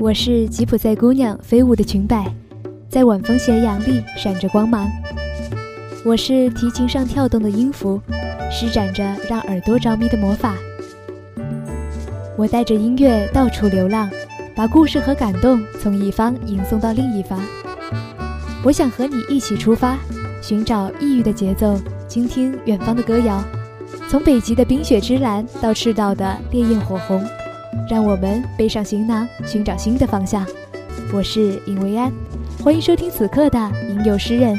我是吉普赛姑娘飞舞的裙摆，在晚风斜阳里闪着光芒。我是提琴上跳动的音符，施展着让耳朵着迷的魔法。我带着音乐到处流浪，把故事和感动从一方吟送到另一方。我想和你一起出发，寻找异域的节奏，倾听远方的歌谣。从北极的冰雪之蓝到赤道的烈焰火红，让我们背上行囊，寻找新的方向。我是尹维安，欢迎收听此刻的《吟游诗人》。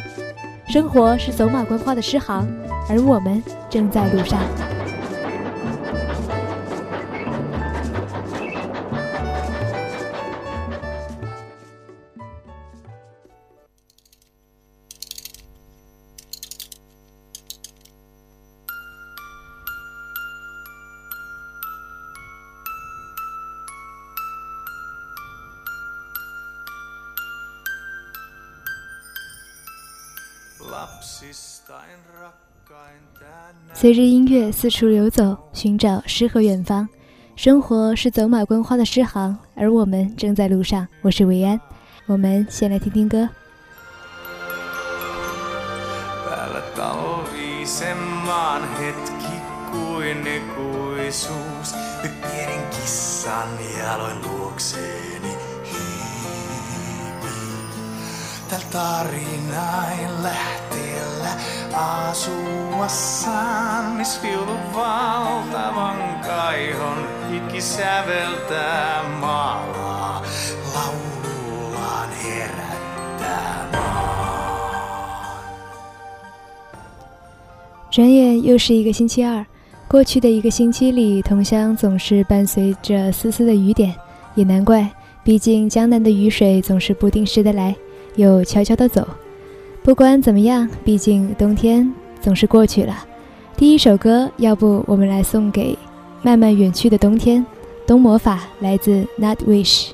生活是走马观花的诗行，而我们正在路上。随着音乐四处游走，寻找诗和远方。生活是走马观花的诗行，而我们正在路上。我是维安，我们先来听听歌。转眼又是一个星期二，过去的一个星期里，同乡总是伴随着丝丝的雨点，也难怪，毕竟江南的雨水总是不定时的来，又悄悄的走。不管怎么样，毕竟冬天总是过去了。第一首歌，要不我们来送给慢慢远去的冬天，《冬魔法》来自 Not Wish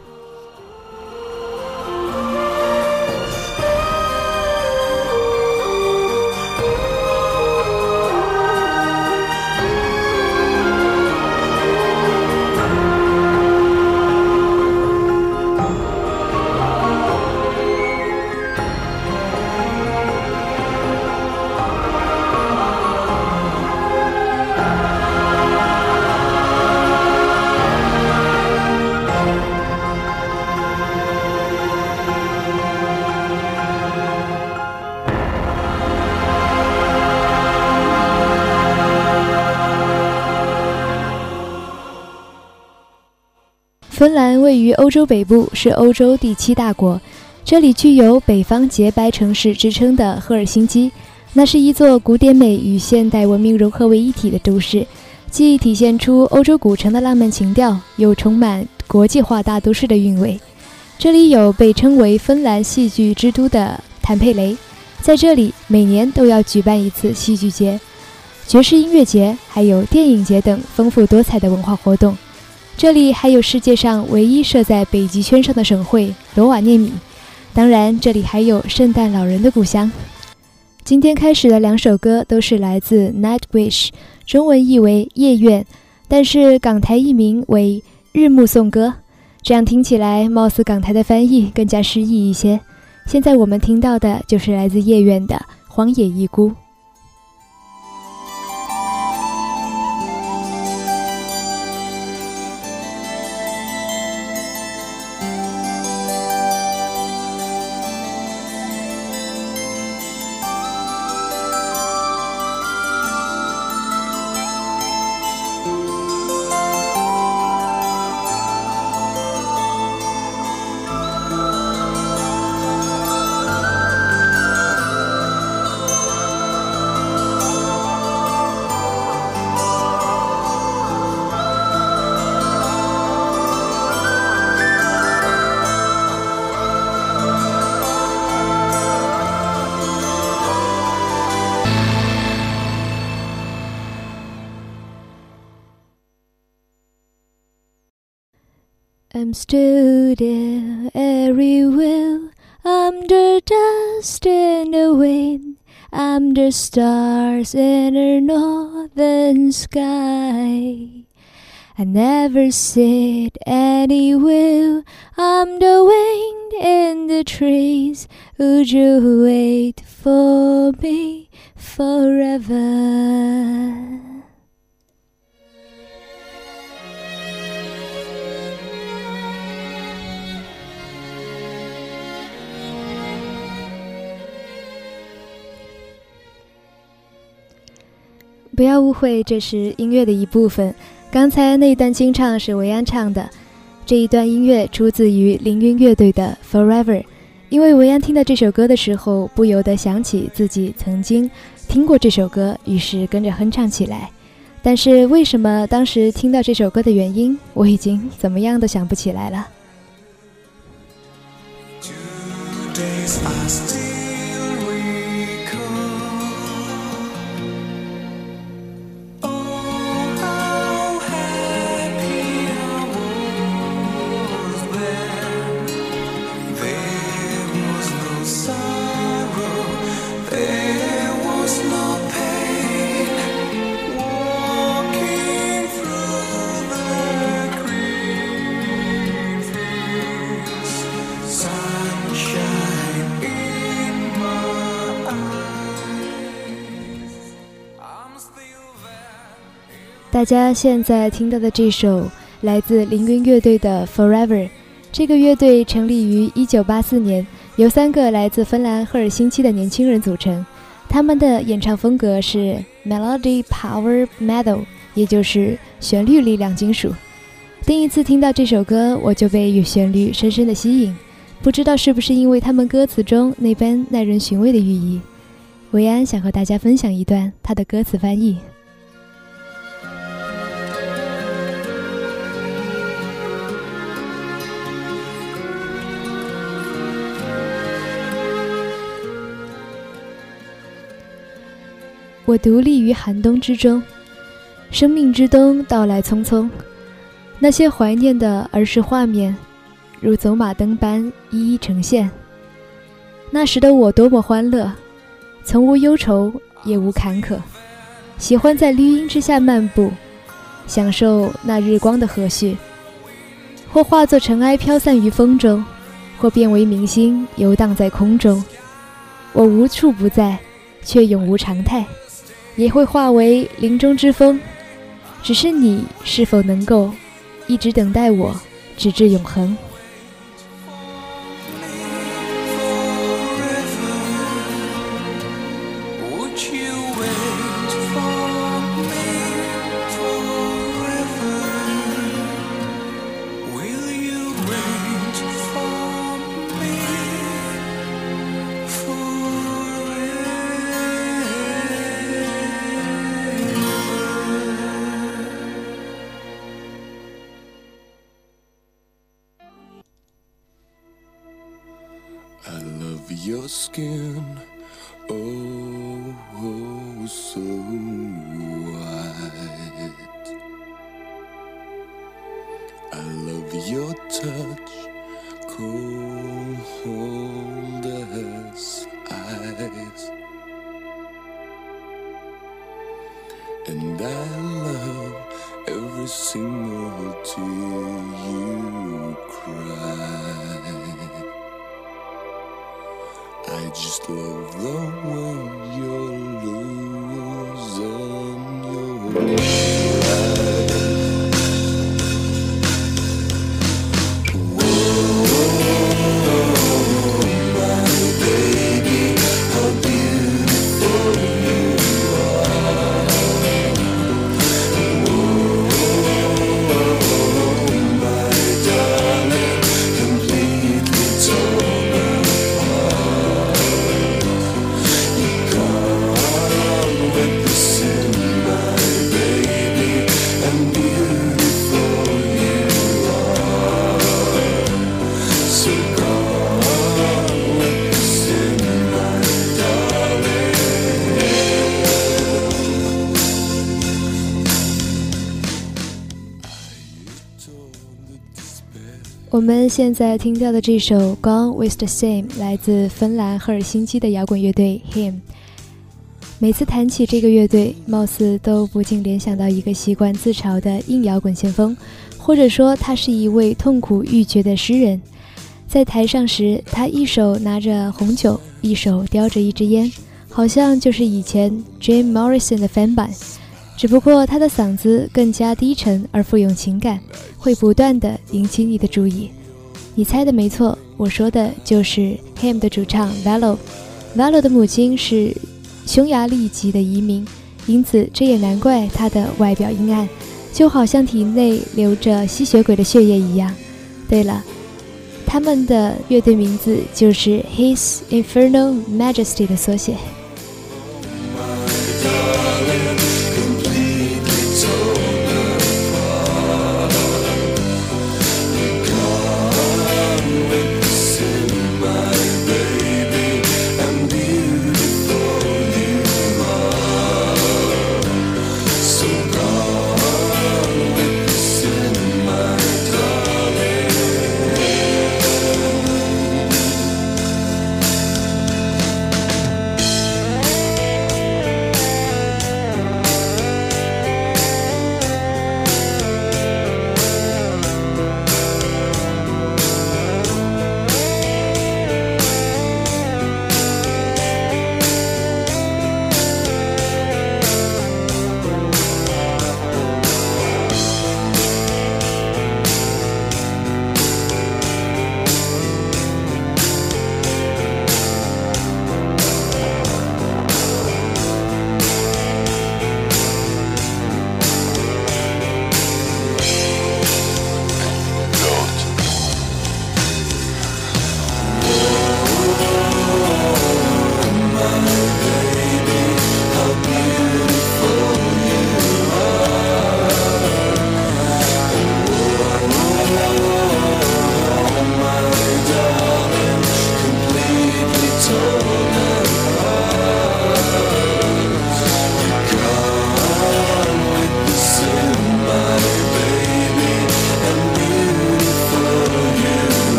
芬兰位于欧洲北部，是欧洲第七大国。这里具有“北方洁白城市”之称的赫尔辛基，那是一座古典美与现代文明融合为一体的都市，既体现出欧洲古城的浪漫情调，又充满国际化大都市的韵味。这里有被称为“芬兰戏剧之都”的坦佩雷，在这里每年都要举办一次戏剧节、爵士音乐节，还有电影节等丰富多彩的文化活动。这里还有世界上唯一设在北极圈上的省会罗瓦涅米，当然，这里还有圣诞老人的故乡。今天开始的两首歌都是来自《Night Wish》，中文译为《夜愿》，但是港台译名为《日暮颂歌》，这样听起来貌似港台的翻译更加诗意一些。现在我们听到的就是来自夜愿的《荒野一孤》。Stood there everywhere. I'm the dust in the wind. I'm the stars in the northern sky. I never said anywhere. I'm the wind in the trees. Would you wait for me forever? 不要误会，这是音乐的一部分。刚才那一段清唱是维安唱的，这一段音乐出自于凌云乐队的《Forever》。因为维安听到这首歌的时候，不由得想起自己曾经听过这首歌，于是跟着哼唱起来。但是为什么当时听到这首歌的原因，我已经怎么样都想不起来了。大家现在听到的这首来自凌云乐队的《Forever》，这个乐队成立于1984年，由三个来自芬兰赫尔辛基的年轻人组成。他们的演唱风格是 Melody Power Metal，也就是旋律力量金属。第一次听到这首歌，我就被旋律深深的吸引。不知道是不是因为他们歌词中那般耐人寻味的寓意，维安想和大家分享一段他的歌词翻译。我独立于寒冬之中，生命之冬到来匆匆，那些怀念的儿时画面，如走马灯般一一呈现。那时的我多么欢乐，从无忧愁也无坎坷，喜欢在绿荫之下漫步，享受那日光的和煦，或化作尘埃飘散于风中，或变为明星游荡在空中。我无处不在，却永无常态。也会化为林中之风，只是你是否能够一直等待我，直至永恒。Skin, oh, 我们现在听到的这首《Gone with the Same》来自芬兰赫尔辛基的摇滚乐队 Him。每次谈起这个乐队，貌似都不禁联想到一个习惯自嘲的硬摇滚先锋，或者说他是一位痛苦欲绝的诗人。在台上时，他一手拿着红酒，一手叼着一支烟，好像就是以前 Jim Morrison 的翻版，只不过他的嗓子更加低沉而富有情感，会不断的引起你的注意。你猜的没错，我说的就是 Him 的主唱 Valo。Valo 的母亲是匈牙利籍的移民，因此这也难怪他的外表阴暗，就好像体内流着吸血鬼的血液一样。对了。他们的乐队名字就是 His Infernal Majesty 的缩写。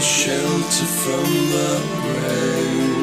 shelter from the rain.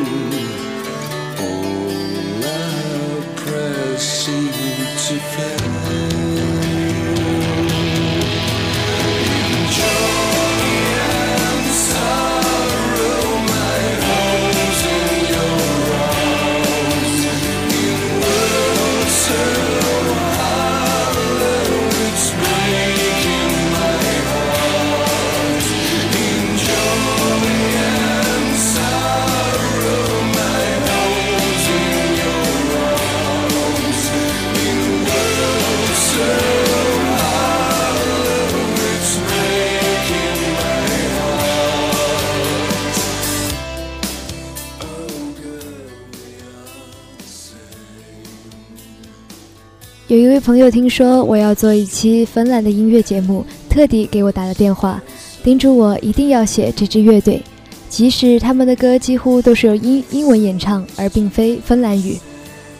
有一位朋友听说我要做一期芬兰的音乐节目，特地给我打了电话，叮嘱我一定要写这支乐队，即使他们的歌几乎都是用英英文演唱，而并非芬兰语。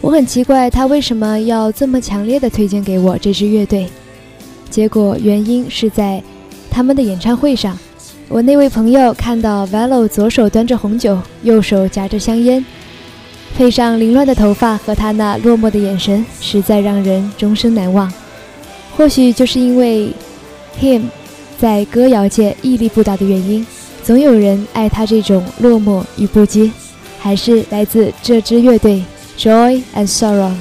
我很奇怪他为什么要这么强烈的推荐给我这支乐队，结果原因是在他们的演唱会上，我那位朋友看到 Valo 左手端着红酒，右手夹着香烟。配上凌乱的头发和他那落寞的眼神，实在让人终生难忘。或许就是因为 him 在歌谣界屹立不倒的原因，总有人爱他这种落寞与不羁。还是来自这支乐队 Joy and Sorrow。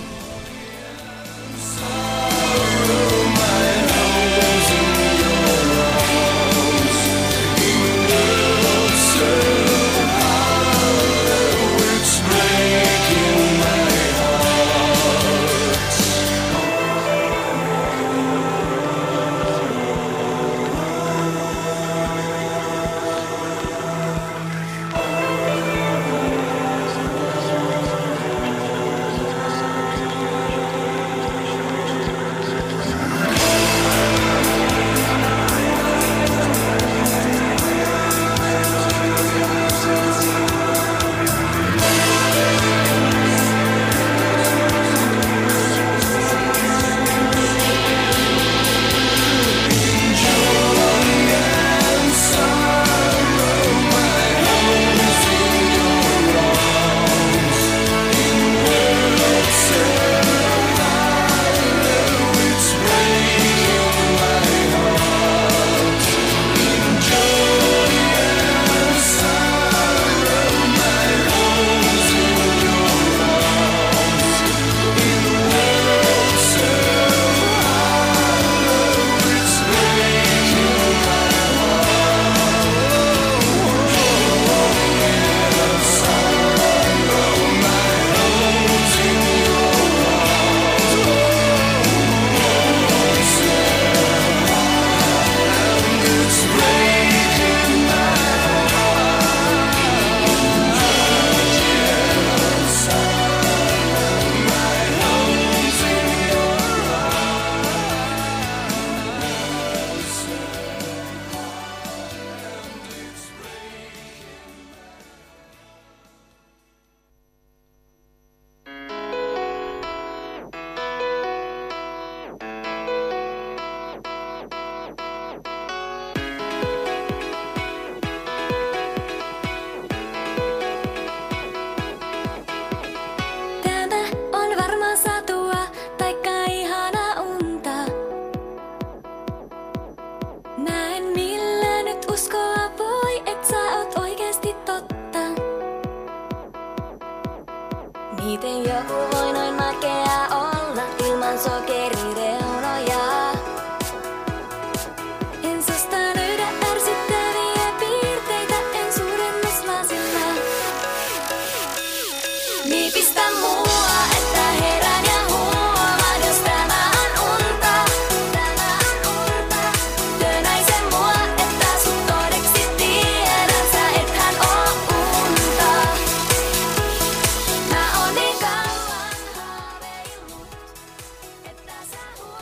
見てよ。恋の負け合おうな今そけ。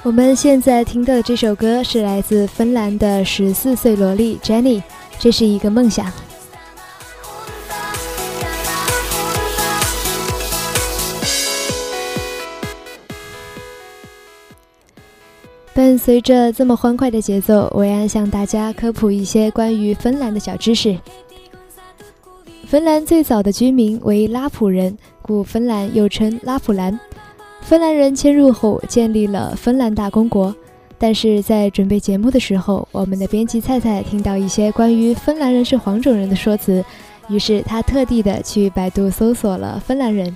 我们现在听到的这首歌是来自芬兰的十四岁萝莉 Jenny，这是一个梦想。伴随着这么欢快的节奏，维安向大家科普一些关于芬兰的小知识。芬兰最早的居民为拉普人，故芬兰又称拉普兰。芬兰人迁入后建立了芬兰大公国。但是在准备节目的时候，我们的编辑菜菜听到一些关于芬兰人是黄种人的说辞，于是他特地的去百度搜索了芬兰人，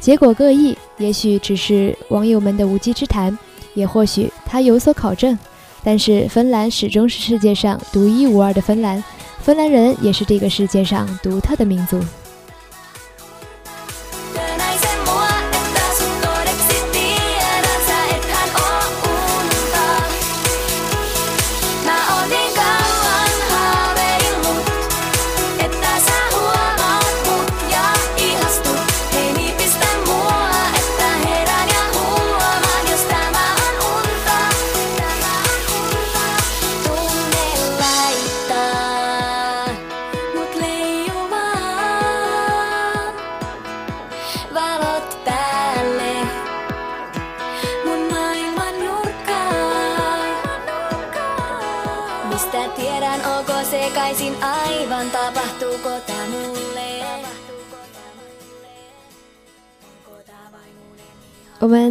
结果各异，也许只是网友们的无稽之谈。也或许他有所考证，但是芬兰始终是世界上独一无二的芬兰，芬兰人也是这个世界上独特的民族。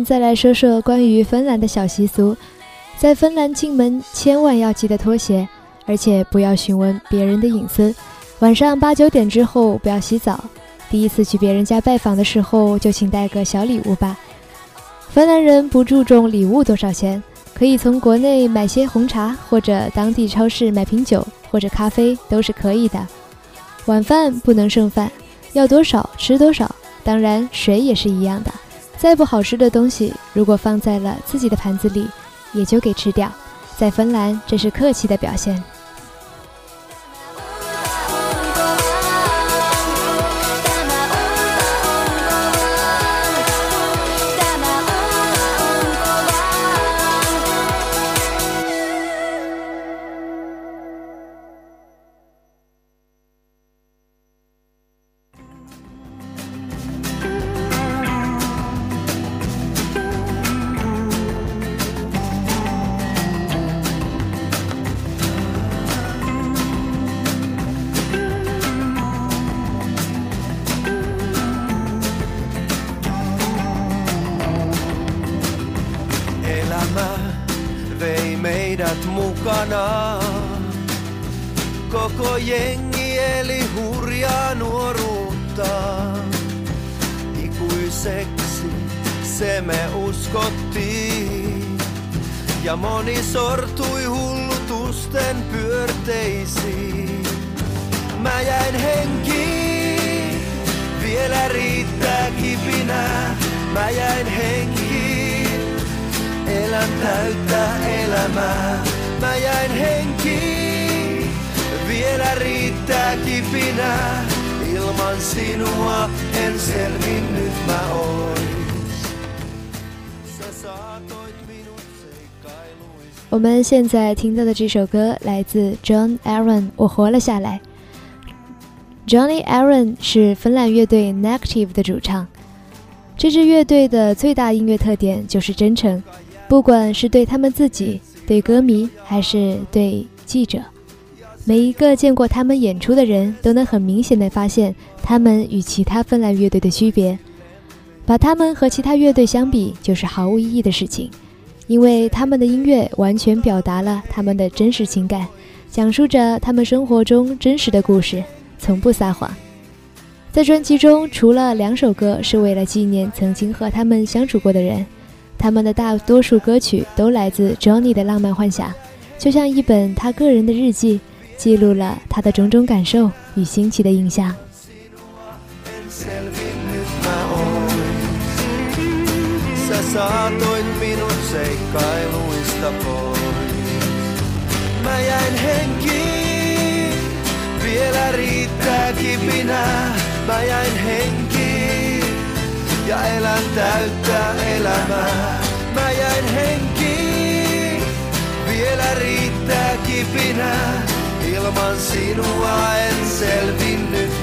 再来说说关于芬兰的小习俗，在芬兰进门千万要记得脱鞋，而且不要询问别人的隐私。晚上八九点之后不要洗澡。第一次去别人家拜访的时候，就请带个小礼物吧。芬兰人不注重礼物多少钱，可以从国内买些红茶，或者当地超市买瓶酒或者咖啡都是可以的。晚饭不能剩饭，要多少吃多少。当然，水也是一样的。再不好吃的东西，如果放在了自己的盘子里，也就给吃掉。在芬兰，这是客气的表现。Moni sortui hullutusten pyörteisiin. Mä jäin henkiin, vielä riittää kipinää. Mä jäin henkiin, elän täyttä elämää. Mä jäin henkiin, vielä riittää kipinää. Ilman sinua en selvinnyt mä ois. 我们现在听到的这首歌来自 John Aaron，《我活了下来》。Johnny Aaron 是芬兰乐队 Negative 的主唱。这支乐队的最大音乐特点就是真诚，不管是对他们自己、对歌迷，还是对记者，每一个见过他们演出的人都能很明显的发现他们与其他芬兰乐队的区别。把他们和其他乐队相比，就是毫无意义的事情。因为他们的音乐完全表达了他们的真实情感，讲述着他们生活中真实的故事，从不撒谎。在专辑中，除了两首歌是为了纪念曾经和他们相处过的人，他们的大多数歌曲都来自 Johnny 的浪漫幻想，就像一本他个人的日记，记录了他的种种感受与新奇的印象。Seikkailuista pois. Mä jäin henkiin, vielä riittää kipinää. Mä jäin henkiin ja elän täyttä elämää. Mä jäin henkiin, vielä riittää kipinää. Ilman sinua en selvinnyt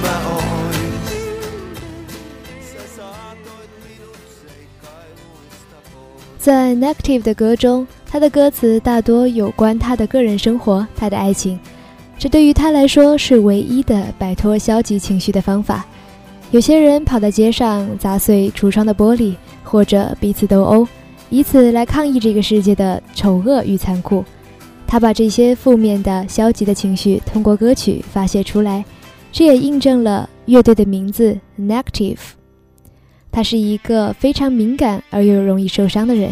在 Negative 的歌中，他的歌词大多有关他的个人生活、他的爱情，这对于他来说是唯一的摆脱消极情绪的方法。有些人跑到街上砸碎橱窗的玻璃，或者彼此斗殴，以此来抗议这个世界的丑恶与残酷。他把这些负面的、消极的情绪通过歌曲发泄出来，这也印证了乐队的名字 Negative。他是一个非常敏感而又容易受伤的人，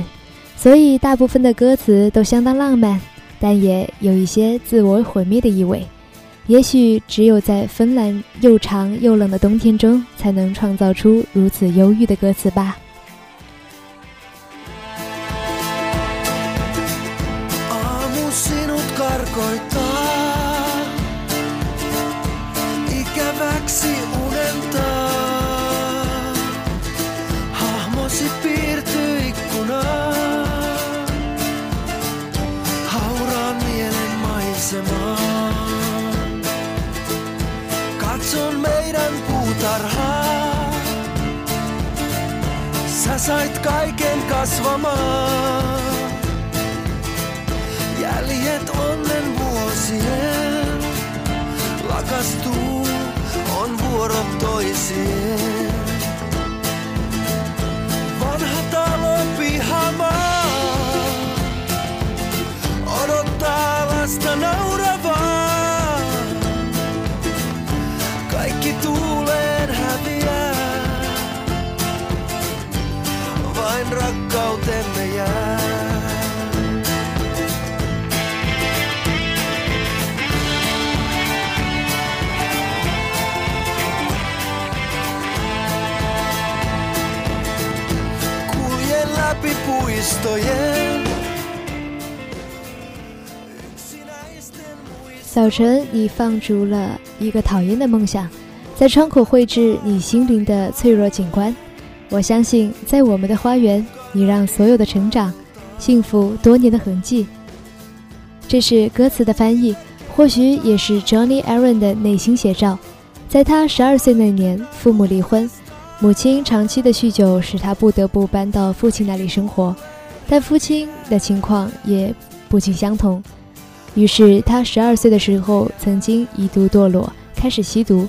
所以大部分的歌词都相当浪漫，但也有一些自我毁灭的意味。也许只有在芬兰又长又冷的冬天中，才能创造出如此忧郁的歌词吧。Kasvamaan. Jäljet onnen vuosien lakastuu, on vuorot toisien. Vanha talo pihamaa odottaa lasta nauravaa. Kaikki tuuleen häviää, vain rakkautemme 早晨你放逐了一个讨厌的梦想在窗口绘制你心灵的脆弱景观。我相信在我们的花园你让所有的成长、幸福多年的痕迹。这是歌词的翻译，或许也是 Johnny Aaron 的内心写照。在他十二岁那年，父母离婚，母亲长期的酗酒使他不得不搬到父亲那里生活，但父亲的情况也不尽相同。于是他十二岁的时候，曾经一度堕落，开始吸毒。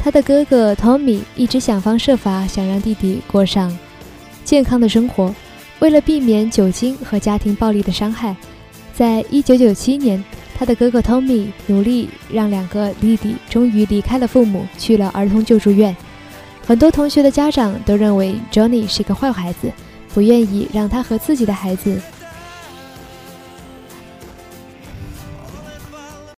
他的哥哥 Tommy 一直想方设法想让弟弟过上健康的生活，为了避免酒精和家庭暴力的伤害，在一九九七年，他的哥哥 Tommy 努力让两个弟弟终于离开了父母，去了儿童救助院。很多同学的家长都认为 Johnny 是个坏孩子，不愿意让他和自己的孩子